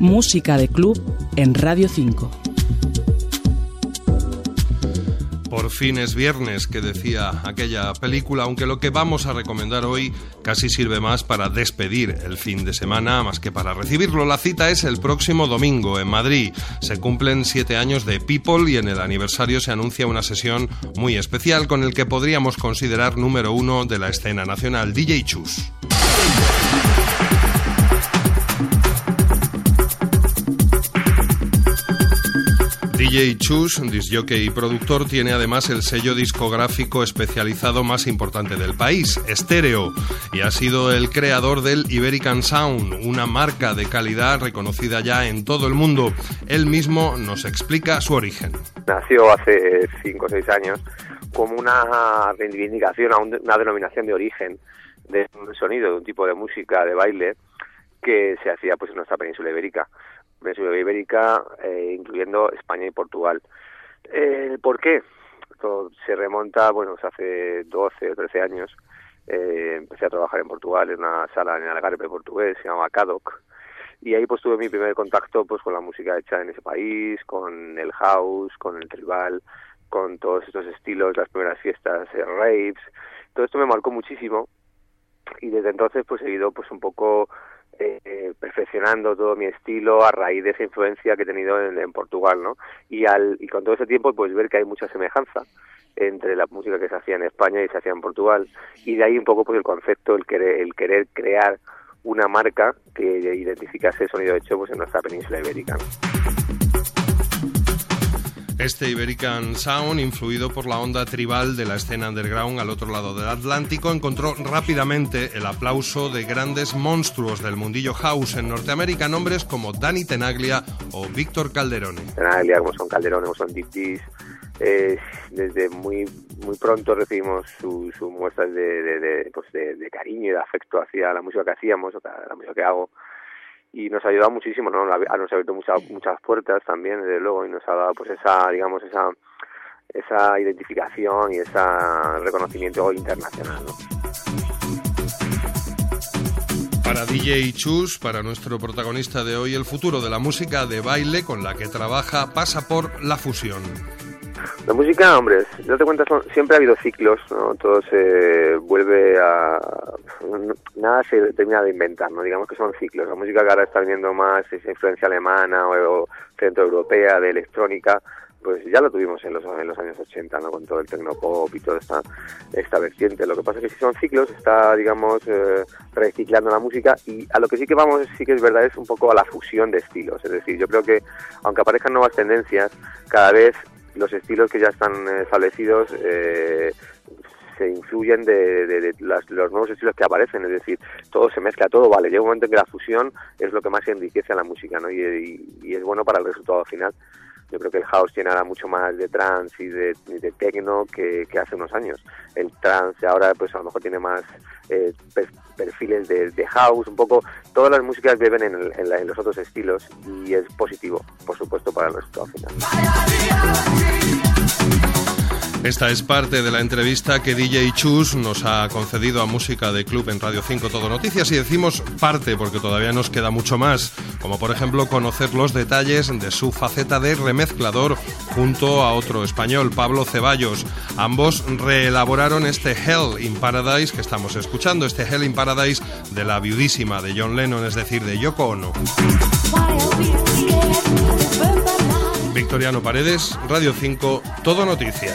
Música de club en Radio 5. Por fin es viernes, que decía aquella película, aunque lo que vamos a recomendar hoy casi sirve más para despedir el fin de semana, más que para recibirlo. La cita es el próximo domingo en Madrid. Se cumplen siete años de People y en el aniversario se anuncia una sesión muy especial con el que podríamos considerar número uno de la escena nacional, DJ Chus. DJ Chus, disjockey y productor, tiene además el sello discográfico especializado más importante del país, Estéreo, y ha sido el creador del Iberican Sound, una marca de calidad reconocida ya en todo el mundo. Él mismo nos explica su origen. Nació hace 5 o 6 años como una reivindicación, una denominación de origen de un sonido, de un tipo de música, de baile, que se hacía pues en nuestra península ibérica península ibérica, eh, incluyendo España y Portugal. Eh, ¿Por qué? Todo se remonta, bueno, hace 12 o 13 años. Eh, empecé a trabajar en Portugal en una sala en Algarve portugués, se llamaba CADOC, y ahí pues tuve mi primer contacto pues con la música hecha en ese país, con el house, con el tribal, con todos estos estilos, las primeras fiestas, eh, raves, todo esto me marcó muchísimo y desde entonces pues he ido pues un poco eh, perfeccionando todo mi estilo a raíz de esa influencia que he tenido en, Portugal, ¿no? Y, al, y con todo ese tiempo, pues ver que hay mucha semejanza entre la música que se hacía en España y se hacía en Portugal, y de ahí un poco pues el concepto, el querer, el querer crear una marca que identificase el sonido hecho pues en nuestra península ibérica. Este Iberican Sound, influido por la onda tribal de la escena underground al otro lado del Atlántico, encontró rápidamente el aplauso de grandes monstruos del mundillo house en Norteamérica, nombres como Danny Tenaglia o Víctor Calderone. Tenaglia, como son Calderone, como son Deep eh, desde muy muy pronto recibimos sus su muestras de, pues de, cariño y de afecto hacia la música que hacíamos, o la música que hago y nos ha ayudado muchísimo, ¿no? Nos ha abierto muchas, muchas puertas también, desde luego, y nos ha dado pues esa, digamos, esa, esa identificación y ese reconocimiento internacional, ¿no? Para DJ Chus, para nuestro protagonista de hoy, el futuro de la música de baile con la que trabaja pasa por la fusión. La música, hombre, no te cuentas, siempre ha habido ciclos, ¿no? Todo se vuelve a... Nada se termina de inventar, ¿no? Digamos que son ciclos. La música que ahora está viendo más esa influencia alemana o, centroeuropea de electrónica, pues ya lo tuvimos en los, en los años 80, ¿no? Con todo el tecnopop y toda esta, esta vertiente. Lo que pasa es que si son ciclos, está, digamos, eh, reciclando la música y a lo que sí que vamos, sí que es verdad, es un poco a la fusión de estilos. Es decir, yo creo que aunque aparezcan nuevas tendencias, cada vez los estilos que ya están establecidos eh, se influyen de, los nuevos estilos que aparecen, es decir, todo se mezcla, todo vale. Llega un momento en que la fusión es lo que más enriquece a la música, ¿no? Y, es bueno para el resultado final. Yo creo que el house tiene ahora mucho más de trance y de, de techno que, hace unos años. El trance ahora, pues a lo mejor tiene más eh, perfiles de, house, un poco. Todas las músicas beben en, en los otros estilos y es positivo, por supuesto, para el resultado final. Esta es parte de la entrevista que DJ Chus nos ha concedido a Música de Club en Radio 5 Todo Noticias y decimos parte porque todavía nos queda mucho más, como por ejemplo conocer los detalles de su faceta de remezclador junto a otro español, Pablo Ceballos. Ambos reelaboraron este Hell in Paradise que estamos escuchando, este Hell in Paradise de la viudísima de John Lennon, es decir, de Yoko Ono. Victoriano Paredes, Radio 5, Todo Noticias.